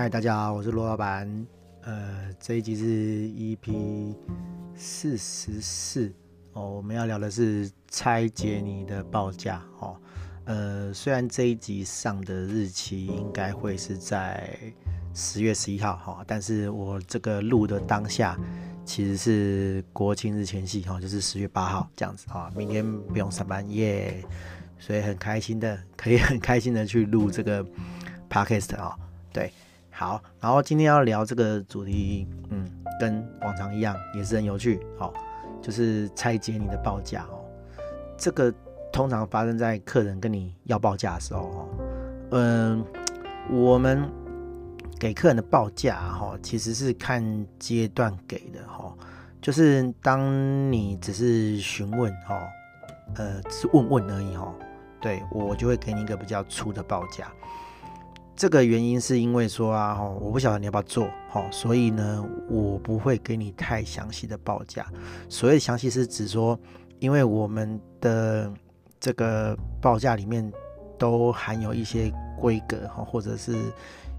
嗨，大家好，我是罗老板。呃，这一集是 EP 四十四哦，我们要聊的是拆解你的报价哦。呃，虽然这一集上的日期应该会是在十月十一号哈，但是我这个录的当下其实是国庆日前夕哈，就是十月八号这样子啊。明天不用上班耶，所以很开心的，可以很开心的去录这个 podcast 啊，对。好，然后今天要聊这个主题，嗯，跟往常一样，也是很有趣。好，就是拆解你的报价哦。这个通常发生在客人跟你要报价的时候，哦，嗯，我们给客人的报价，哈，其实是看阶段给的，哈，就是当你只是询问，哈，呃，只是问问而已，哈，对，我就会给你一个比较粗的报价。这个原因是因为说啊，哈，我不晓得你要不要做，哈，所以呢，我不会给你太详细的报价。所谓详细是指说，因为我们的这个报价里面都含有一些规格，哈，或者是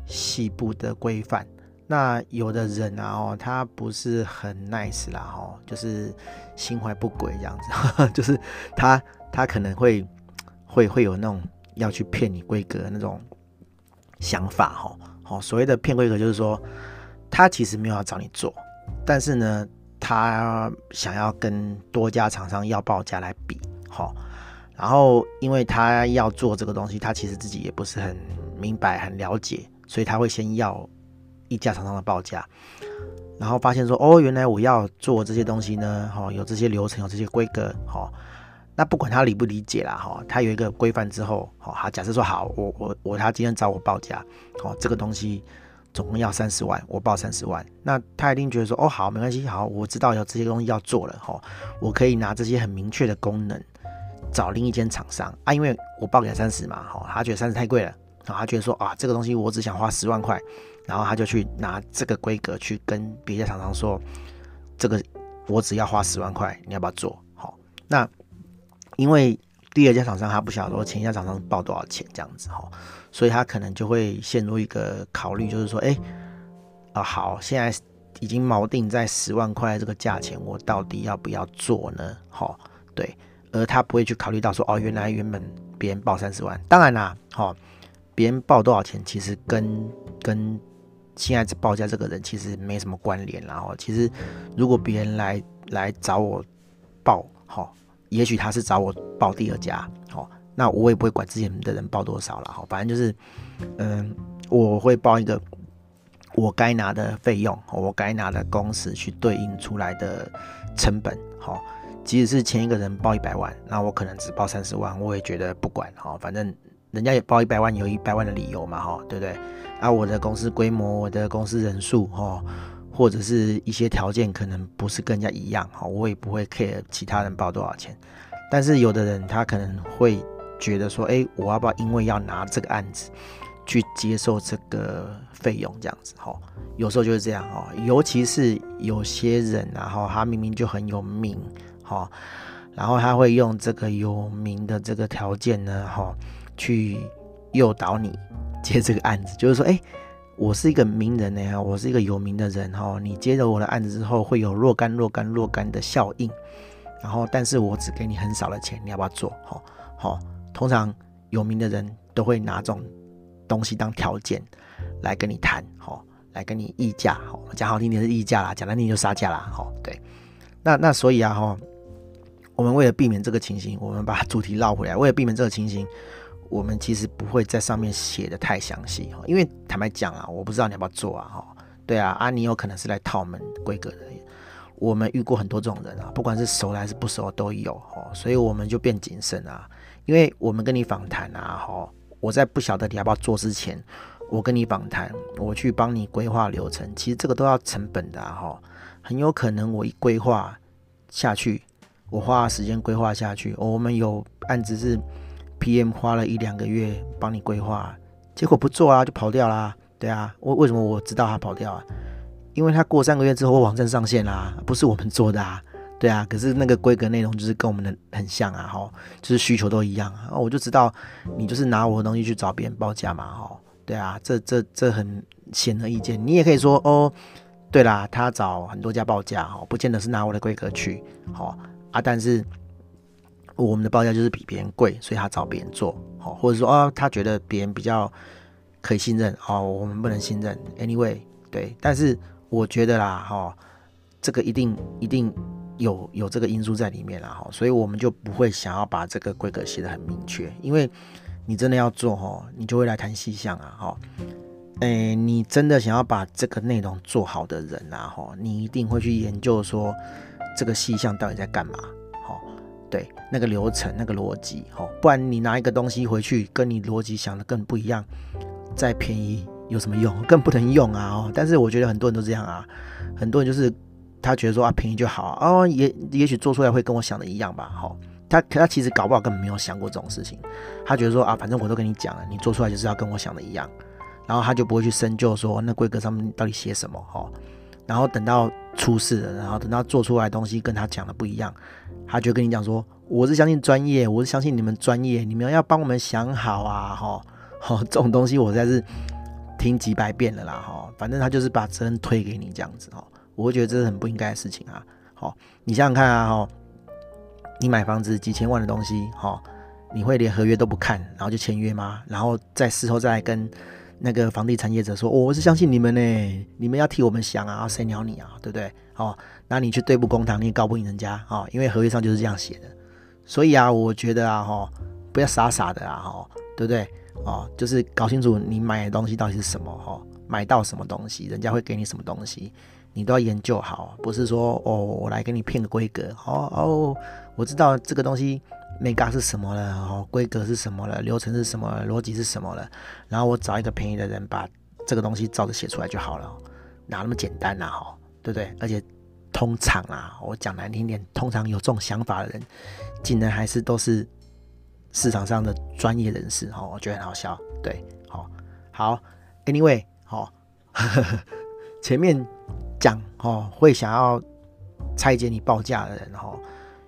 细部的规范。那有的人啊，哦，他不是很 nice 啦，哈，就是心怀不轨这样子，就是他他可能会会会有那种要去骗你规格那种。想法哈，好，所谓的骗规格就是说，他其实没有要找你做，但是呢，他想要跟多家厂商要报价来比，好，然后因为他要做这个东西，他其实自己也不是很明白、很了解，所以他会先要一家厂商的报价，然后发现说，哦，原来我要做这些东西呢，哈，有这些流程，有这些规格，哈。那不管他理不理解啦，哈，他有一个规范之后，好，他假设说好，我我我他今天找我报价，好，这个东西总共要三十万，我报三十万，那他一定觉得说，哦，好，没关系，好，我知道有这些东西要做了，哈，我可以拿这些很明确的功能找另一间厂商啊，因为我报给他三十嘛，哈，他觉得三十太贵了，然后他觉得说啊，这个东西我只想花十万块，然后他就去拿这个规格去跟别的厂商说，这个我只要花十万块，你要不要做？好，那。因为第二家厂商他不晓得说前一家厂商报多少钱这样子哈，所以他可能就会陷入一个考虑，就是说，哎，啊好，现在已经锚定在十万块这个价钱，我到底要不要做呢？哈，对，而他不会去考虑到说，哦，原来原本别人报三十万，当然啦，哈，别人报多少钱其实跟跟现在报价这个人其实没什么关联，然后其实如果别人来来找我报，哈。也许他是找我报第二家，好，那我也不会管之前的人报多少了，好，反正就是，嗯，我会报一个我该拿的费用，我该拿的工时去对应出来的成本，好，即使是前一个人报一百万，那我可能只报三十万，我也觉得不管，好，反正人家也报一百万，有一百万的理由嘛，哈，对不对？啊，我的公司规模，我的公司人数，哈。或者是一些条件可能不是跟人家一样哈，我也不会 care 其他人报多少钱。但是有的人他可能会觉得说，哎，我要不要因为要拿这个案子去接受这个费用这样子哈？有时候就是这样哈，尤其是有些人然后他明明就很有名哈，然后他会用这个有名的这个条件呢哈，去诱导你接这个案子，就是说，哎。我是一个名人呢，我是一个有名的人哈。你接了我的案子之后，会有若干若干若干的效应，然后，但是我只给你很少的钱，你要不要做？哈，好，通常有名的人都会拿这种东西当条件来跟你谈，哈，来跟你议价，哈，讲好听点是议价啦，讲难听就杀价啦，哈，对。那那所以啊，哈，我们为了避免这个情形，我们把主题绕回来，为了避免这个情形。我们其实不会在上面写的太详细哈，因为坦白讲啊，我不知道你要不要做啊哈。对啊，啊你有可能是来套我们规格的，我们遇过很多这种人啊，不管是熟的还是不熟都有哈，所以我们就变谨慎啊，因为我们跟你访谈啊哈，我在不晓得你要不要做之前，我跟你访谈，我去帮你规划流程，其实这个都要成本的哈，很有可能我一规划下去，我花时间规划下去，我们有案子是。PM 花了一两个月帮你规划，结果不做啊，就跑掉啦。对啊，为为什么我知道他跑掉啊？因为他过三个月之后网站上线啦，不是我们做的啊。对啊，可是那个规格内容就是跟我们的很像啊，哈，就是需求都一样啊。我就知道你就是拿我的东西去找别人报价嘛，哈。对啊，这这这很显而易见。你也可以说哦，对啦，他找很多家报价哈，不见得是拿我的规格去，好啊，但是我们的报价就是比别人贵，所以他找别人做，好，或者说啊，他觉得别人比较可以信任，哦，我们不能信任。Anyway，对，但是我觉得啦，哈，这个一定一定有有这个因素在里面啦，哈，所以我们就不会想要把这个规格写得很明确，因为。你真的要做哈，你就会来谈细项啊哈。诶，你真的想要把这个内容做好的人啊哈，你一定会去研究说这个细项到底在干嘛。对，那个流程、那个逻辑哦，不然你拿一个东西回去跟你逻辑想的更不一样，再便宜有什么用？更不能用啊哦。但是我觉得很多人都这样啊，很多人就是他觉得说啊便宜就好啊，哦也也许做出来会跟我想的一样吧齁。他他其实搞不好根本没有想过这种事情，他觉得说啊，反正我都跟你讲了，你做出来就是要跟我想的一样，然后他就不会去深究说那规格上面到底写什么哦，然后等到出事了，然后等到做出来的东西跟他讲的不一样，他就跟你讲说，我是相信专业，我是相信你们专业，你们要帮我们想好啊哈，好 这种东西我实在是听几百遍了啦哈，反正他就是把责任推给你这样子哈，我会觉得这是很不应该的事情啊，好，你想想看啊哈。你买房子几千万的东西，哈，你会连合约都不看，然后就签约吗？然后在事后再跟那个房地产业者说，我是相信你们呢，你们要替我们想啊，谁鸟你啊，对不对？哦，那你去对簿公堂，你也告不赢人家啊，因为合约上就是这样写的。所以啊，我觉得啊，哈，不要傻傻的啊，哈，对不对？哦，就是搞清楚你买的东西到底是什么，哈，买到什么东西，人家会给你什么东西。你都要研究好，不是说哦，我来给你骗个规格，哦哦，我知道这个东西眉角是什么了，哦，规格是什么了，流程是什么，逻辑是什么了，然后我找一个便宜的人把这个东西照着写出来就好了，哪那么简单呐？哈，对不对？而且通常啊，我讲难听点，通常有这种想法的人，竟然还是都是市场上的专业人士，哈，我觉得很好笑，对，好，好，Anyway，好，前面。讲哦，会想要拆解你报价的人哈，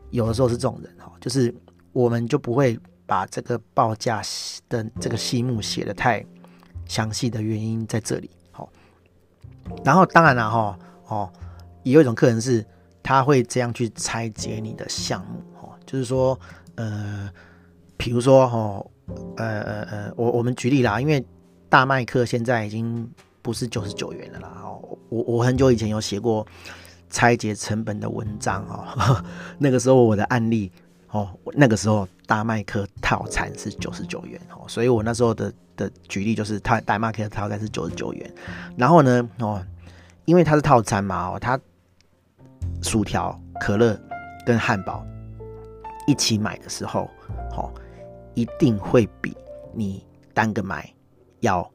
有的时候是这种人哈，就是我们就不会把这个报价的这个细目写得太详细的原因在这里。好，然后当然了哈，哦，也有一种客人是他会这样去拆解你的项目哦，就是说呃，比如说哈，呃呃呃，我我们举例啦，因为大麦克现在已经不是九十九元了啦。哦我我很久以前有写过拆解成本的文章哦，那个时候我的案例哦，那个时候大麦克套餐是九十九元哦，所以我那时候的的举例就是他大麦克套餐是九十九元，然后呢哦，因为它是套餐嘛哦，它薯条、可乐跟汉堡一起买的时候，哦，一定会比你单个买要。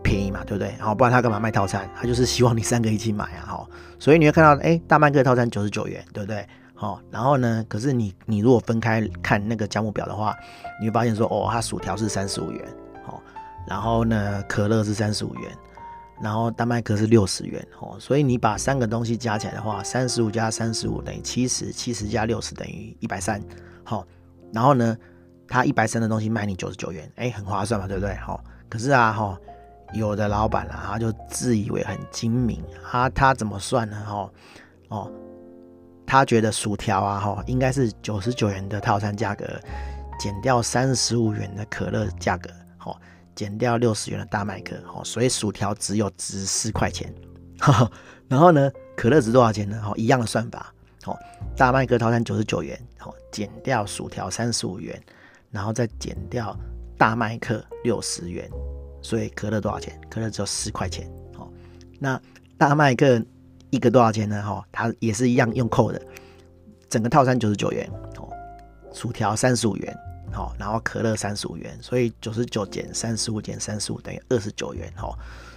便宜嘛，对不对？好，不然他干嘛卖套餐？他就是希望你三个一起买啊，好，所以你会看到，哎、大麦克套餐九十九元，对不对？好，然后呢，可是你你如果分开看那个价目表的话，你会发现说，哦，它薯条是三十五元，好，然后呢，可乐是三十五元，然后大麦克是六十元，哦，所以你把三个东西加起来的话，三十五加三十五等于七十，七十加六十等于一百三，好，然后呢，他一百三的东西卖你九十九元，哎、很划算嘛，对不对？好，可是啊，哈。有的老板啊，他就自以为很精明啊，他怎么算呢？哦哦，他觉得薯条啊，哈，应该是九十九元的套餐价格，减掉三十五元的可乐价格，哦，减掉六十元的大麦克，哦，所以薯条只有值四块钱。然后呢，可乐值多少钱呢？哦，一样的算法，哦，大麦克套餐九十九元，哦，减掉薯条三十五元，然后再减掉大麦克六十元。所以可乐多少钱？可乐只有十块钱。好，那大麦克一个多少钱呢？哈，它也是一样用扣的，整个套餐九十九元。哦，薯条三十五元。好，然后可乐三十五元。所以九十九减三十五减三十五等于二十九元。哈，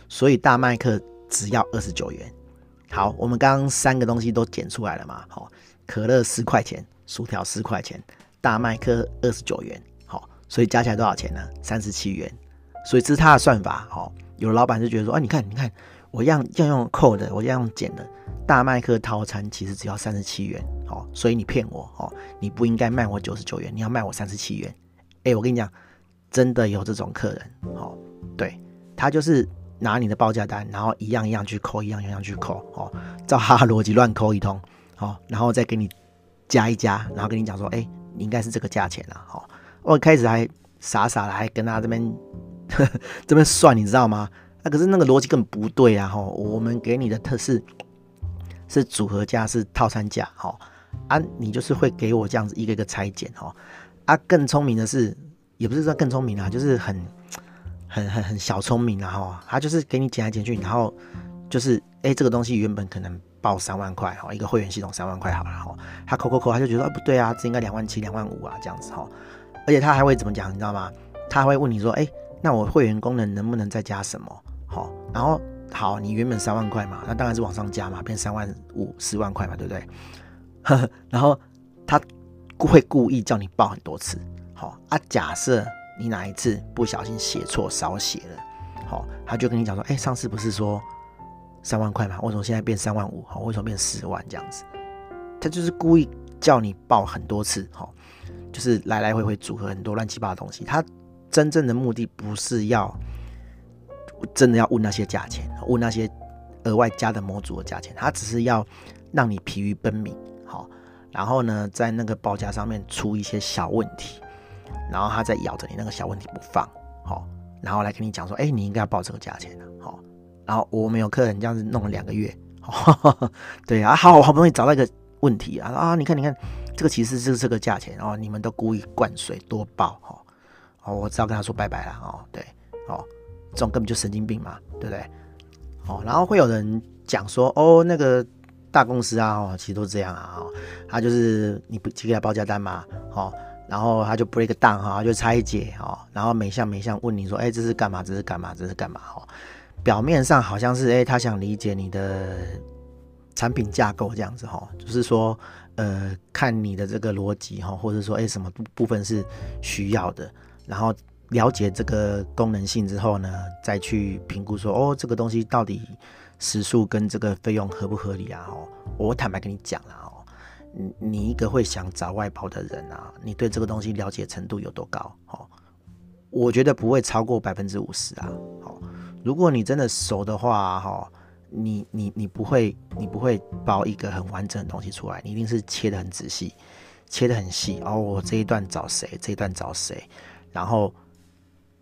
所以大麦克只要二十九元。好，我们刚刚三个东西都减出来了嘛？好，可乐十块钱，薯条十块钱，大麦克二十九元。好，所以加起来多少钱呢？三十七元。所以这是他的算法，哦，有的老板就觉得说，啊，你看，你看，我要要用扣的，我要用减的，大麦克套餐其实只要三十七元，哦，所以你骗我，哦，你不应该卖我九十九元，你要卖我三十七元，哎，我跟你讲，真的有这种客人，哦，对，他就是拿你的报价单，然后一样一样去扣，一样一样去扣，哦，照他逻辑乱扣一通，哦，然后再给你加一加，然后跟你讲说，哎，你应该是这个价钱了，哦，我开始还傻傻的，还跟他这边 这边算，你知道吗？那、啊、可是那个逻辑根本不对啊，吼，我们给你的特是是组合价，是套餐价，哈，啊，你就是会给我这样子一个一个拆解，哈，啊，更聪明的是，也不是说更聪明啊，就是很。很很很小聪明啊哈，他就是给你减来减去，然后就是哎、欸，这个东西原本可能报三万块哈，一个会员系统三万块好了哈，他扣扣扣，他就觉得、啊、不对啊，这应该两万七两万五啊这样子哈，而且他还会怎么讲，你知道吗？他会问你说，哎、欸，那我会员功能能不能再加什么？好，然后好，你原本三万块嘛，那当然是往上加嘛，变三万五四万块嘛，对不对？呵呵，然后他会故意叫你报很多次，好啊，假设。你哪一次不小心写错少写了，好，他就跟你讲说，哎，上次不是说三万块吗？为什么现在变三万五？好，为什么变四万这样子？他就是故意叫你报很多次，好，就是来来回回组合很多乱七八糟的东西。他真正的目的不是要真的要问那些价钱，问那些额外加的模组的价钱，他只是要让你疲于奔命，好，然后呢，在那个报价上面出一些小问题。然后他再咬着你那个小问题不放，好，然后来跟你讲说，哎，你应该要报这个价钱的，好。然后我们有客人这样子弄了两个月，对啊，好，好不容易找到一个问题啊，啊，你看，你看，这个其实是这个价钱，哦，你们都故意灌水多报，哈，哦，我只好跟他说拜拜了，哦，对，哦，这种根本就神经病嘛，对不对？哦，然后会有人讲说，哦，那个大公司啊，哦，其实都这样啊，哦，他就是你不寄给他报价单嘛，哦。然后他就 break down 哈，就拆解哈，然后每项每项问你说，哎，这是干嘛？这是干嘛？这是干嘛？哈，表面上好像是哎，他想理解你的产品架构这样子哈，就是说，呃，看你的这个逻辑哈，或者说，哎，什么部部分是需要的，然后了解这个功能性之后呢，再去评估说，哦，这个东西到底时速跟这个费用合不合理啊？哦，我坦白跟你讲了哦。你你一个会想找外包的人啊，你对这个东西了解程度有多高？哦，我觉得不会超过百分之五十啊。好，如果你真的熟的话，哈，你你你不会你不会包一个很完整的东西出来，你一定是切得很仔细，切得很细。哦，我这一段找谁？这一段找谁？然后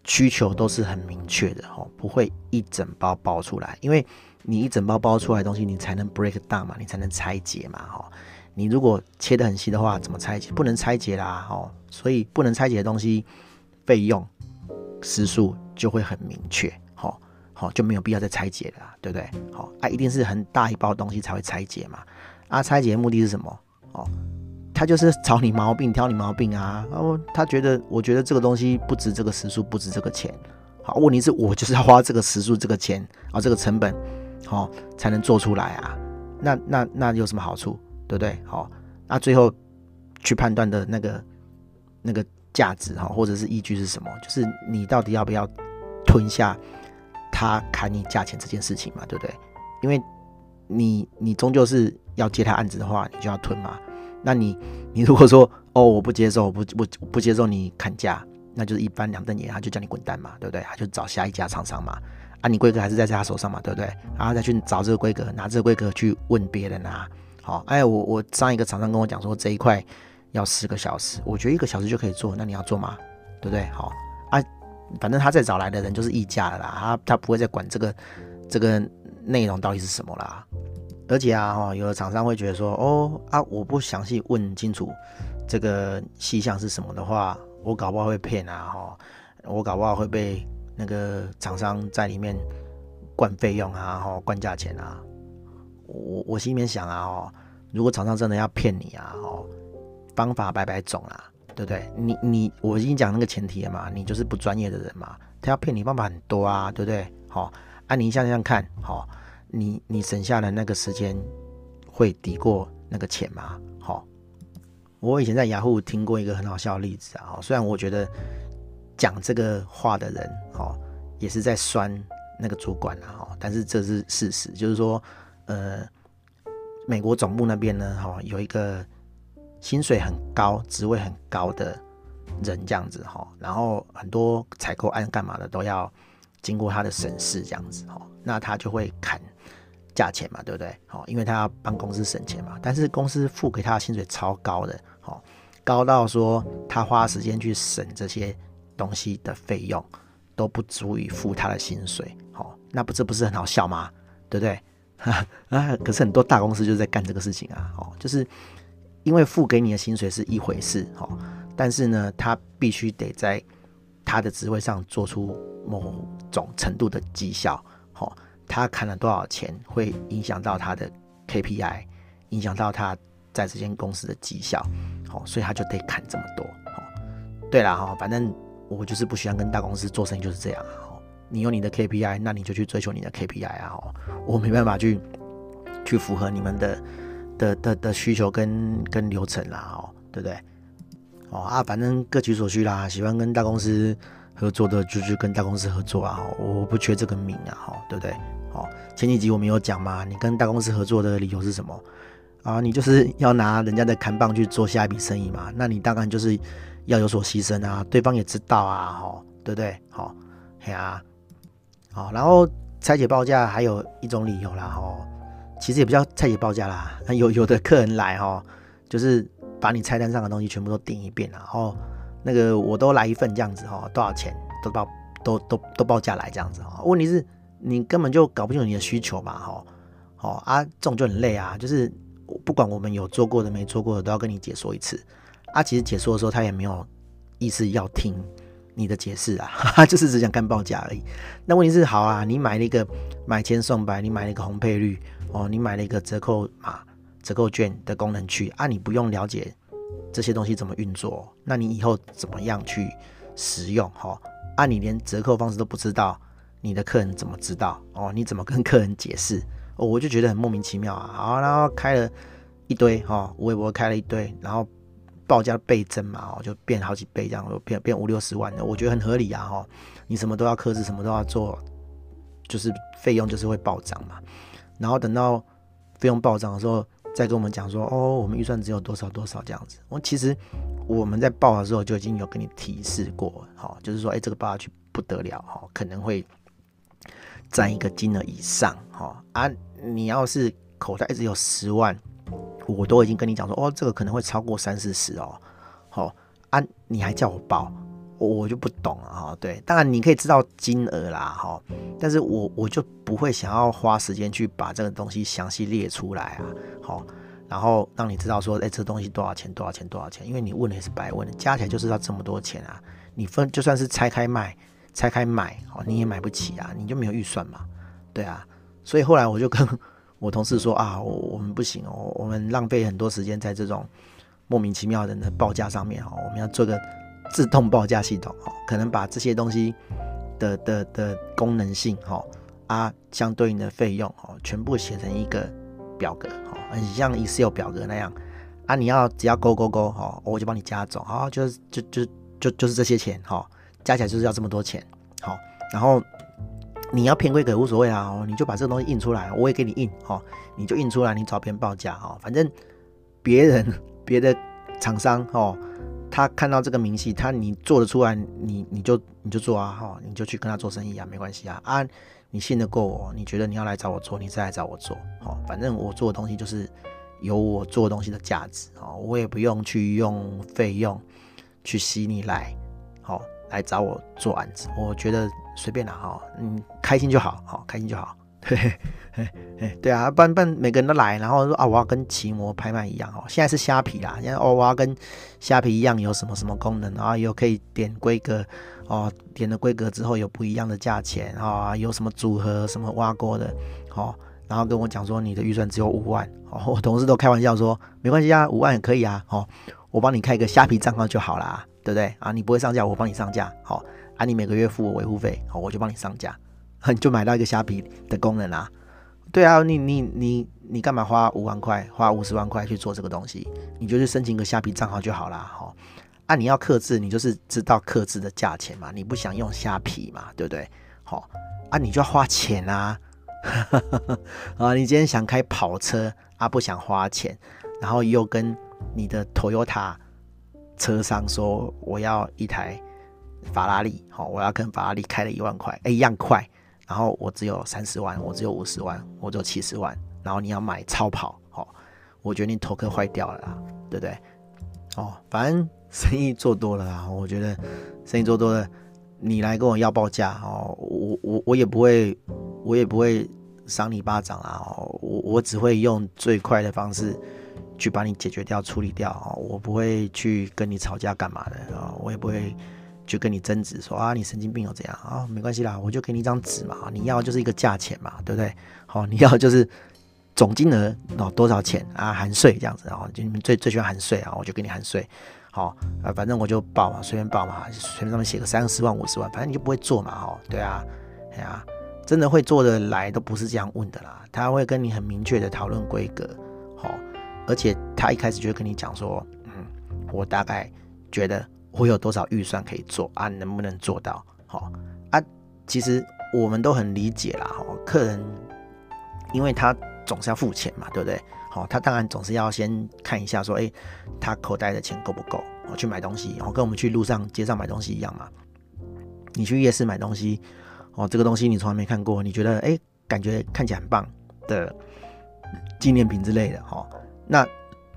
需求都是很明确的，哦，不会一整包包出来，因为你一整包包出来的东西，你才能 break down 嘛，你才能拆解嘛，哈。你如果切得很细的话，怎么拆解？不能拆解啦，哦，所以不能拆解的东西，费用、时数就会很明确，好，好就没有必要再拆解了，对不对？好啊，一定是很大一包东西才会拆解嘛。啊，拆解的目的是什么？哦，他就是找你毛病，挑你毛病啊。哦，他觉得，我觉得这个东西不值这个时数，不值这个钱。好，问题是我就是要花这个时数、这个钱啊，这个成本，好才能做出来啊。那那那有什么好处？对不对？好，那最后去判断的那个那个价值哈，或者是依据是什么？就是你到底要不要吞下他砍你价钱这件事情嘛？对不对？因为你你终究是要接他案子的话，你就要吞嘛。那你你如果说哦，我不接受，我不不不接受你砍价，那就是一翻两瞪眼，他就叫你滚蛋嘛，对不对？他就找下一家厂商嘛。啊，你规格还是在他手上嘛，对不对？然后再去找这个规格，拿这个规格去问别人啊。好，哎，我我上一个厂商跟我讲说，这一块要十个小时，我觉得一个小时就可以做，那你要做吗？对不对？好啊，反正他再找来的人就是议价的啦，他他不会再管这个这个内容到底是什么啦。而且啊，哈，有的厂商会觉得说，哦啊，我不详细问清楚这个细项是什么的话，我搞不好会骗啊，哈，我搞不好会被那个厂商在里面灌费用啊，哈，灌价钱啊。我我心里面想啊，哦，如果厂商真的要骗你啊，哦，方法百百种啊，对不对？你你我已经讲那个前提了嘛，你就是不专业的人嘛，他要骗你方法很多啊，对不对？好，啊，你想想看，好，你你省下的那个时间会抵过那个钱吗？好，我以前在雅虎听过一个很好笑的例子啊，虽然我觉得讲这个话的人，哦，也是在酸那个主管啊，哈，但是这是事实，就是说。呃，美国总部那边呢，哈，有一个薪水很高、职位很高的人这样子哈，然后很多采购案干嘛的都要经过他的审视这样子哦，那他就会砍价钱嘛，对不对？哦，因为他要帮公司省钱嘛。但是公司付给他的薪水超高的，哦，高到说他花时间去省这些东西的费用都不足以付他的薪水，哦，那不这不是很好笑吗？对不对？啊，可是很多大公司就在干这个事情啊，哦，就是因为付给你的薪水是一回事，哦，但是呢，他必须得在他的职位上做出某种程度的绩效，他砍了多少钱会影响到他的 KPI，影响到他在这间公司的绩效，哦，所以他就得砍这么多，哦，对啦哈，反正我就是不喜欢跟大公司做生意，就是这样啊。你有你的 KPI，那你就去追求你的 KPI 啊！哦，我没办法去去符合你们的的的的需求跟跟流程啦，哦，对不对？哦啊，反正各取所需啦。喜欢跟大公司合作的就去跟大公司合作啊！我不缺这个名啊，哈，对不对？哦，前几集我们有讲嘛，你跟大公司合作的理由是什么啊？你就是要拿人家的砍棒去做下一笔生意嘛？那你当然就是要有所牺牲啊！对方也知道啊，哈，对不对？好，嘿啊。好，然后拆解报价还有一种理由啦，哈，其实也不叫拆解报价啦，有有的客人来哈，就是把你菜单上的东西全部都点一遍，然后那个我都来一份这样子哈，多少钱都报都都都报价来这样子哈，问题是你根本就搞不清楚你的需求嘛，哈，好啊，这种就很累啊，就是不管我们有做过的没做过的都要跟你解说一次，啊，其实解说的时候他也没有意思要听。你的解释啊，哈哈，就是只想干报价而已。那问题是，好啊，你买了一个买千送百，你买了一个红配绿哦，你买了一个折扣码、折扣券的功能区啊，你不用了解这些东西怎么运作，那你以后怎么样去使用？哈，啊，你连折扣方式都不知道，你的客人怎么知道？哦，你怎么跟客人解释？哦，我就觉得很莫名其妙啊。好，然后开了一堆哈，微博开了一堆，然后。报价倍增嘛，哦，就变好几倍这样，变变五六十万的，我觉得很合理啊，哈，你什么都要克制，什么都要做，就是费用就是会暴涨嘛。然后等到费用暴涨的时候，再跟我们讲说，哦，我们预算只有多少多少这样子。我其实我们在报的时候就已经有跟你提示过，哈，就是说，哎，这个报下去不得了，哈，可能会占一个金额以上，哈啊，你要是口袋只有十万。我都已经跟你讲说，哦，这个可能会超过三四十哦，好、啊，你还叫我报，我就不懂了哈。对，当然你可以知道金额啦，哈、但是我我就不会想要花时间去把这个东西详细列出来啊，好、然后让你知道说，哎，这东西多少钱，多少钱，多少钱，因为你问的也是白问的，加起来就是要这么多钱啊，你分就算是拆开卖，拆开买，哦，你也买不起啊，你就没有预算嘛，对啊，所以后来我就跟。我同事说啊，我我们不行哦，我们浪费很多时间在这种莫名其妙的报价上面哦，我们要做个自动报价系统哦，可能把这些东西的的的功能性哈啊相对应的费用哦，全部写成一个表格哦，很像 Excel 表格那样啊，你要只要勾勾勾哦，我就帮你加总啊，就是就就就就是这些钱哈，加起来就是要这么多钱好，然后。你要偏规格无所谓啊，你就把这个东西印出来，我也给你印，哦，你就印出来，你找别人报价，哦，反正别人别的厂商，哦，他看到这个明细，他你做得出来，你你就你就做啊，哈，你就去跟他做生意啊，没关系啊，啊，你信得过我，你觉得你要来找我做，你再来找我做，哦，反正我做的东西就是有我做的东西的价值，哦，我也不用去用费用去吸你来，好，来找我做案子，我觉得。随便啦，哈，嗯，开心就好，好，开心就好，对，对，对啊，不然不然每个人都来，然后说啊，我要跟奇摩拍卖一样，哦，现在是虾皮啦，现在哦，我要跟虾皮一样，有什么什么功能，然后有可以点规格，哦，点了规格之后有不一样的价钱，啊，有什么组合，什么挖锅的，好，然后跟我讲说你的预算只有五万，哦，我同事都开玩笑说没关系啊，五万也可以啊，哦，我帮你开一个虾皮账号就好啦，对不对啊？你不会上架，我帮你上架，好。啊，你每个月付我维护费，好，我就帮你上架，你就买到一个虾皮的功能啊。对啊，你你你你干嘛花五万块，花五十万块去做这个东西？你就去申请个虾皮账号就好啦。好。啊，你要克制，你就是知道克制的价钱嘛，你不想用虾皮嘛，对不对？好，啊，你就要花钱啊。啊，你今天想开跑车啊，不想花钱，然后又跟你的 Toyota 车商说我要一台。法拉利，好，我要跟法拉利开了一万块，哎，一样快。然后我只有三十万，我只有五十万，我只有七十万。然后你要买超跑，好，我觉得你头壳坏掉了啦，对不对？哦，反正生意做多了啊，我觉得生意做多了，你来跟我要报价哦，我我我也不会，我也不会赏你巴掌啊，我我只会用最快的方式去把你解决掉、处理掉啊，我不会去跟你吵架干嘛的啊，我也不会。去跟你争执说啊，你神经病又怎样啊？没关系啦，我就给你一张纸嘛，你要就是一个价钱嘛，对不对？好，你要就是总金额哦多少钱啊，含税这样子，啊就你们最最喜欢含税啊，我就给你含税。好啊，反正我就报嘛，随便报嘛，随便上面写个三十万五十万，反正你就不会做嘛，哦，对啊，哎呀，真的会做的来都不是这样问的啦，他会跟你很明确的讨论规格，好，而且他一开始就会跟你讲说，嗯，我大概觉得。我有多少预算可以做啊？能不能做到？好啊，其实我们都很理解啦。哈，客人因为他总是要付钱嘛，对不对？好，他当然总是要先看一下，说，诶，他口袋的钱够不够？我去买东西，哦，跟我们去路上街上买东西一样嘛。你去夜市买东西，哦，这个东西你从来没看过，你觉得，诶，感觉看起来很棒的纪念品之类的，哈，那。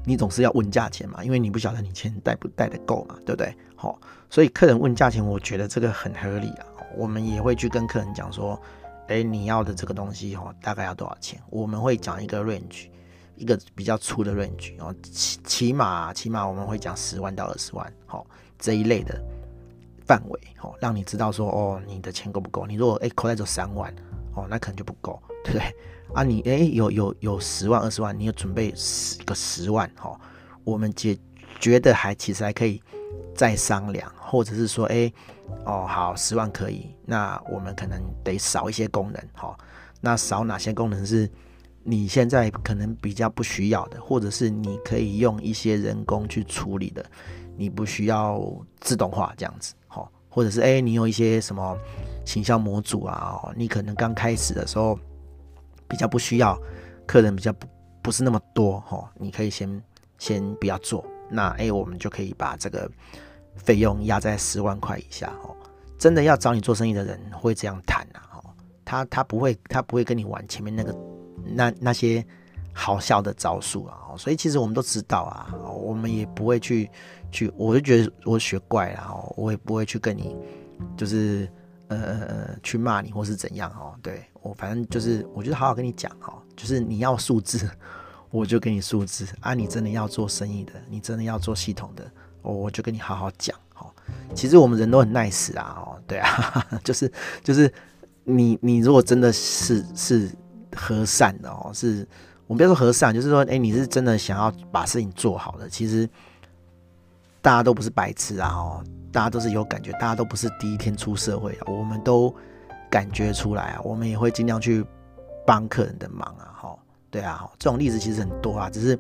你总是要问价钱嘛，因为你不晓得你钱带不带得够嘛，对不对？好，所以客人问价钱，我觉得这个很合理啊。我们也会去跟客人讲说，诶，你要的这个东西哦，大概要多少钱？我们会讲一个 range，一个比较粗的 range 哦，起起码起码我们会讲十万到二十万，好，这一类的范围，好，让你知道说，哦，你的钱够不够？你如果诶口袋只有三万，哦，那可能就不够，对不对？啊你，你、欸、诶有有有十万二十万，你有准备十个十万哈？我们觉觉得还其实还可以再商量，或者是说诶、哦好十万可以，那我们可能得少一些功能哈。那少哪些功能是你现在可能比较不需要的，或者是你可以用一些人工去处理的，你不需要自动化这样子哈？或者是诶、你有一些什么行销模组啊？你可能刚开始的时候。比较不需要，客人比较不不是那么多哈，你可以先先不要做，那诶、我们就可以把这个费用压在十万块以下哦。真的要找你做生意的人会这样谈呐，哦，他他不会他不会跟你玩前面那个那那些好笑的招数啊，所以其实我们都知道啊，我们也不会去去，我就觉得我学怪了哦，我也不会去跟你就是。呃呃去骂你或是怎样哦？对我反正就是，我觉得好好跟你讲哦，就是你要数字，我就给你数字啊。你真的要做生意的，你真的要做系统的，我就跟你好好讲哦。其实我们人都很 nice 啊，哦，对啊，就是就是你你如果真的是是和善的哦，是我们不要说和善，就是说，哎，你是真的想要把事情做好的，其实大家都不是白痴啊，哦。大家都是有感觉，大家都不是第一天出社会啊，我们都感觉出来啊，我们也会尽量去帮客人的忙啊，哈，对啊，这种例子其实很多啊，只是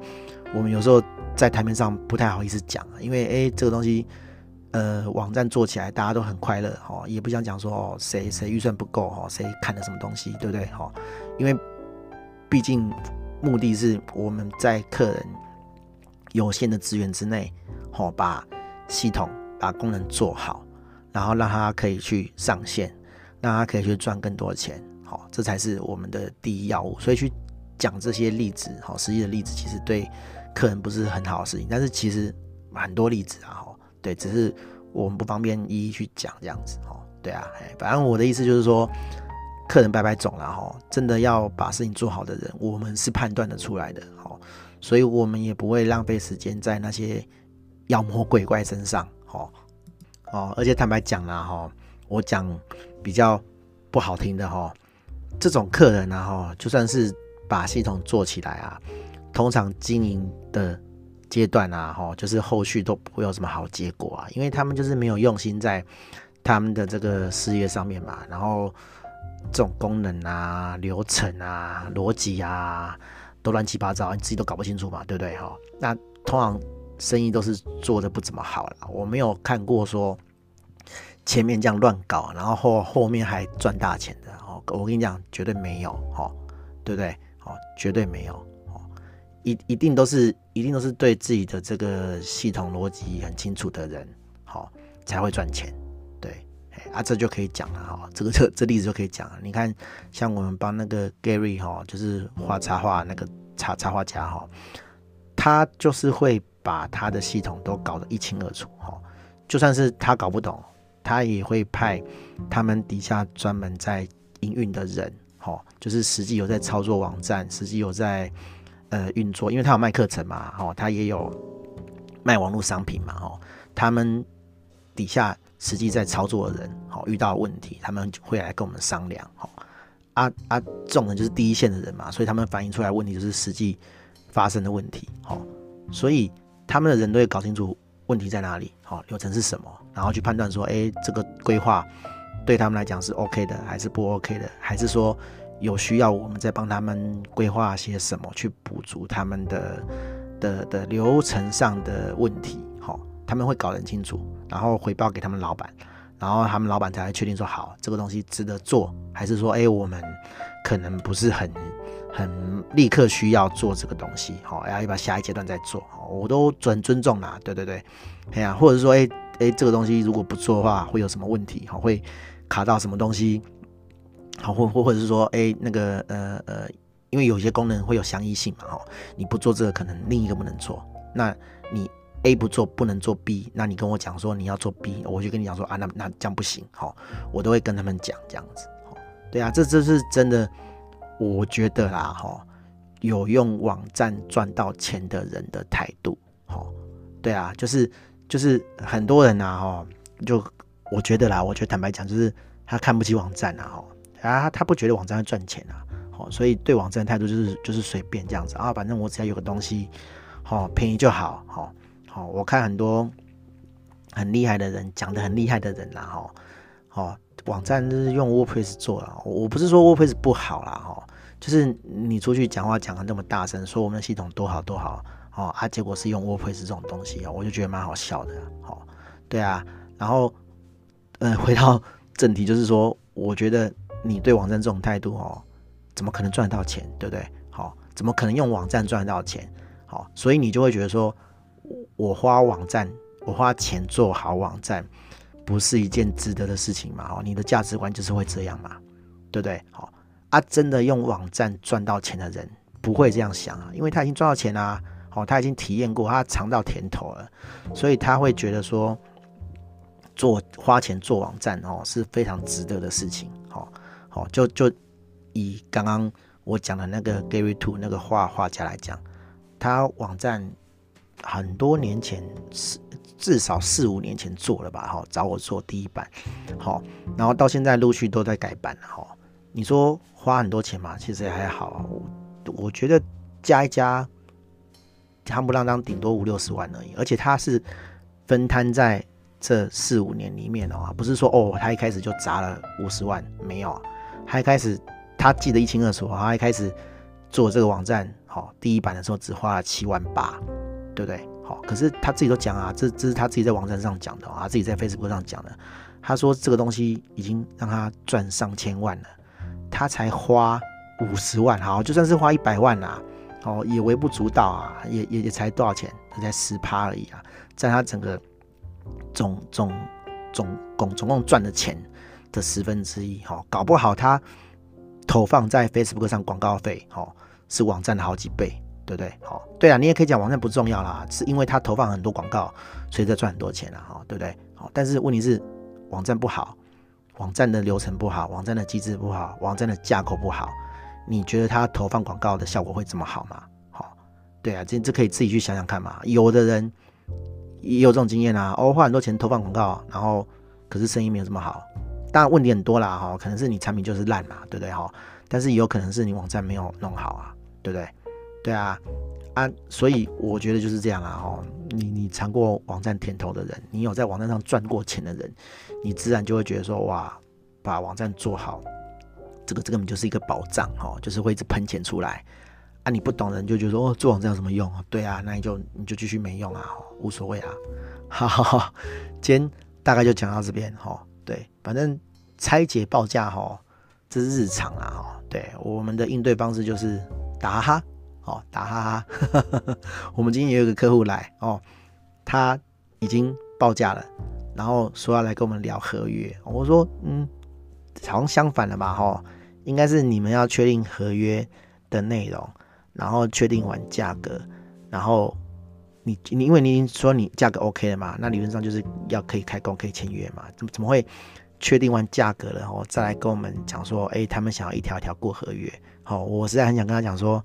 我们有时候在台面上不太好意思讲啊，因为诶，这个东西，呃，网站做起来大家都很快乐，哈，也不想讲说哦，谁谁预算不够，哈，谁看了什么东西，对不对，哈，因为毕竟目的是我们在客人有限的资源之内，好把系统。把功能做好，然后让他可以去上线，让他可以去赚更多的钱，好，这才是我们的第一要务。所以去讲这些例子，好，实际的例子其实对客人不是很好的事情，但是其实很多例子啊，哈，对，只是我们不方便一一去讲这样子，哈，对啊，反正我的意思就是说，客人拜拜总了，哈，真的要把事情做好的人，我们是判断得出来的，好，所以我们也不会浪费时间在那些妖魔鬼怪身上。哦哦，而且坦白讲啦，哈，我讲比较不好听的哈，这种客人啊，哈，就算是把系统做起来啊，通常经营的阶段啊，哈，就是后续都不会有什么好结果啊，因为他们就是没有用心在他们的这个事业上面嘛，然后这种功能啊、流程啊、逻辑啊，都乱七八糟，你自己都搞不清楚嘛，对不对？哈，那通常。生意都是做的不怎么好了，我没有看过说前面这样乱搞，然后后后面还赚大钱的哦。我跟你讲，绝对没有哦，对不对？哦，绝对没有哦，一一定都是一定都是对自己的这个系统逻辑很清楚的人，好才会赚钱，对，啊，这就可以讲了哈，这个这这例子就可以讲了。你看，像我们帮那个 Gary 哈，就是画插画那个插插画家哈，他就是会把他的系统都搞得一清二楚哈，就算是他搞不懂，他也会派他们底下专门在营运的人哈，就是实际有在操作网站，实际有在呃运作，因为他有卖课程嘛，哈，他也有卖网络商品嘛，哈，他们。底下实际在操作的人，好，遇到问题，他们会来跟我们商量，好，啊啊，这种人就是第一线的人嘛，所以他们反映出来问题就是实际发生的问题，好，所以他们的人都会搞清楚问题在哪里，好，流程是什么，然后去判断说，哎，这个规划对他们来讲是 OK 的，还是不 OK 的，还是说有需要我们再帮他们规划些什么去补足他们的的的流程上的问题，好。他们会搞得很清楚，然后回报给他们老板，然后他们老板才会确定说好这个东西值得做，还是说哎我们可能不是很很立刻需要做这个东西，好，要把下一阶段再做，我都准尊重啦，对对对，哎呀，或者说哎哎这个东西如果不做的话会有什么问题，好，会卡到什么东西，好，或或或者是说哎那个呃呃，因为有些功能会有相异性嘛，哈，你不做这个可能另一个不能做，那你。A 不做不能做 B，那你跟我讲说你要做 B，我就跟你讲说啊，那那这样不行，好，我都会跟他们讲这样子，对啊，这这是真的，我觉得啦，哈，有用网站赚到钱的人的态度，好，对啊，就是就是很多人呐，哈，就我觉得啦，我觉得坦白讲，就是他看不起网站啊，哈，啊，他不觉得网站会赚钱啊，好，所以对网站的态度就是就是随便这样子啊，反正我只要有个东西，好，便宜就好，好。好，我看很多很厉害的人讲的很厉害的人啦，哈，哦，网站就是用 WordPress 做了，我不是说 WordPress 不好啦，哈，就是你出去讲话讲的那么大声，说我们的系统多好多好，哦，啊，结果是用 WordPress 这种东西啊，我就觉得蛮好笑的，好，对啊，然后，呃，回到正题，就是说，我觉得你对网站这种态度，哦，怎么可能赚到钱，对不对？好，怎么可能用网站赚到钱？好，所以你就会觉得说。我花网站，我花钱做好网站，不是一件值得的事情嘛？哦，你的价值观就是会这样嘛？对不对？好啊，真的用网站赚到钱的人不会这样想啊，因为他已经赚到钱啦，哦，他已经体验过，他尝到甜头了，所以他会觉得说，做花钱做网站哦是非常值得的事情。好，好，就就以刚刚我讲的那个 Gary Two 那个画画家来讲，他网站。很多年前，四至少四五年前做了吧，哈，找我做第一版，好，然后到现在陆续都在改版，哈。你说花很多钱嘛？其实也还好，我我觉得加一加，夯不啷当顶多五六十万而已，而且他是分摊在这四五年里面哦，不是说哦，他一开始就砸了五十万，没有，他一开始他记得一清二楚，他一开始做这个网站，好，第一版的时候只花了七万八。对不对？好，可是他自己都讲啊，这这是他自己在网站上讲的啊，自己在 Facebook 上讲的。他说这个东西已经让他赚上千万了，他才花五十万，好，就算是花一百万啊，哦，也微不足道啊，也也也才多少钱？才十趴而已啊，在他整个总总总共总共赚的钱的十分之一，哈，搞不好他投放在 Facebook 上广告费，哈，是网站的好几倍。对不对？好，对啊，你也可以讲网站不重要啦，是因为它投放很多广告，所以在赚很多钱啦，哈，对不对？好，但是问题是网站不好，网站的流程不好，网站的机制不好，网站的架构不好，你觉得它投放广告的效果会这么好吗？好，对啊，这这可以自己去想想看嘛。有的人也有这种经验啊，哦，花很多钱投放广告，然后可是生意没有这么好，当然问题很多啦，哈，可能是你产品就是烂嘛，对不对？哈，但是也有可能是你网站没有弄好啊，对不对？对啊，啊，所以我觉得就是这样啊，哦，你你尝过网站甜头的人，你有在网站上赚过钱的人，你自然就会觉得说，哇，把网站做好，这个这根本就是一个宝藏哦，就是会一直喷钱出来。啊，你不懂的人就觉得说，哦，做网站有什么用？对啊，那你就你就继续没用啊，无所谓啊。好好好，今天大概就讲到这边哈。对，反正拆解报价哈，这是日常啊。哈。对，我们的应对方式就是打哈。哦，打哈哈，我们今天也有个客户来哦，他已经报价了，然后说要来跟我们聊合约。我说，嗯，好像相反了吧？哈，应该是你们要确定合约的内容，然后确定完价格，然后你你因为你已经说你价格 OK 了嘛，那理论上就是要可以开工可以签约嘛？怎么怎么会确定完价格了，然后再来跟我们讲说，哎，他们想要一条一条过合约？哦，我实在很想跟他讲说，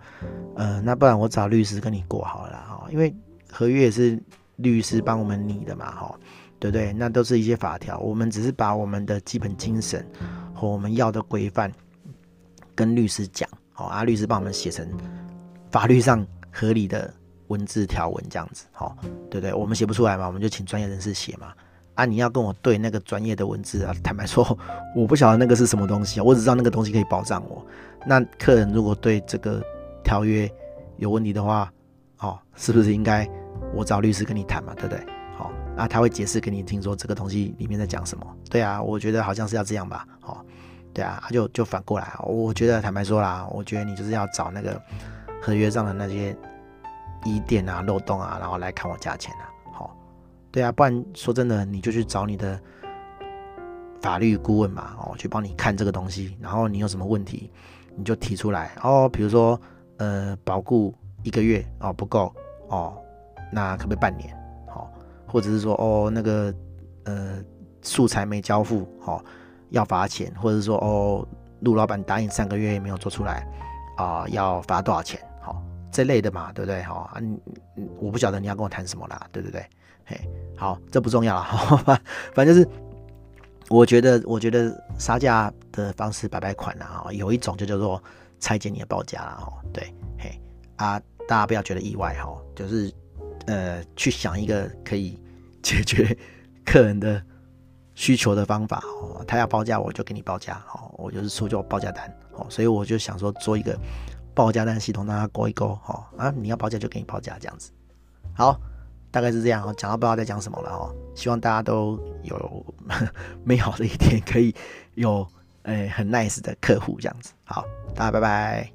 呃，那不然我找律师跟你过好了哈，因为合约也是律师帮我们拟的嘛，哈，对不对？那都是一些法条，我们只是把我们的基本精神和我们要的规范跟律师讲，好啊，律师帮我们写成法律上合理的文字条文这样子，好，对不对？我们写不出来嘛，我们就请专业人士写嘛。啊，你要跟我对那个专业的文字啊，坦白说，我不晓得那个是什么东西啊，我只知道那个东西可以保障我。那客人如果对这个条约有问题的话，哦，是不是应该我找律师跟你谈嘛，对不对？好，那他会解释给你听说这个东西里面在讲什么。对啊，我觉得好像是要这样吧。哦，对啊，他就就反过来，我觉得坦白说啦，我觉得你就是要找那个合约上的那些疑点啊、漏洞啊，然后来看我价钱啊。对啊，不然说真的，你就去找你的法律顾问嘛，哦，去帮你看这个东西，然后你有什么问题，你就提出来哦。比如说，呃，保固一个月哦不够哦，那可不可以半年？哦，或者是说哦那个呃素材没交付，哦要罚钱，或者是说哦陆老板答应三个月没有做出来啊，要罚多少钱？好，这类的嘛，对不对？好啊，我不晓得你要跟我谈什么啦，对不对？嘿，好，这不重要了，反反正就是，我觉得，我觉得杀价的方式摆摆款啊，有一种就叫做拆解你的报价了，哈，对，嘿，啊，大家不要觉得意外，哈，就是，呃，去想一个可以 解决客人的需求的方法，哦，他要报价我就给你报价，哦，我就是出就报价单，哦，所以我就想说做一个报价单系统，让他勾一勾，哈，啊，你要报价就给你报价，这样子，好。大概是这样哦，讲到不知道在讲什么了哦。希望大家都有 美好的一天，可以有诶很 nice 的客户这样子。好，大家拜拜。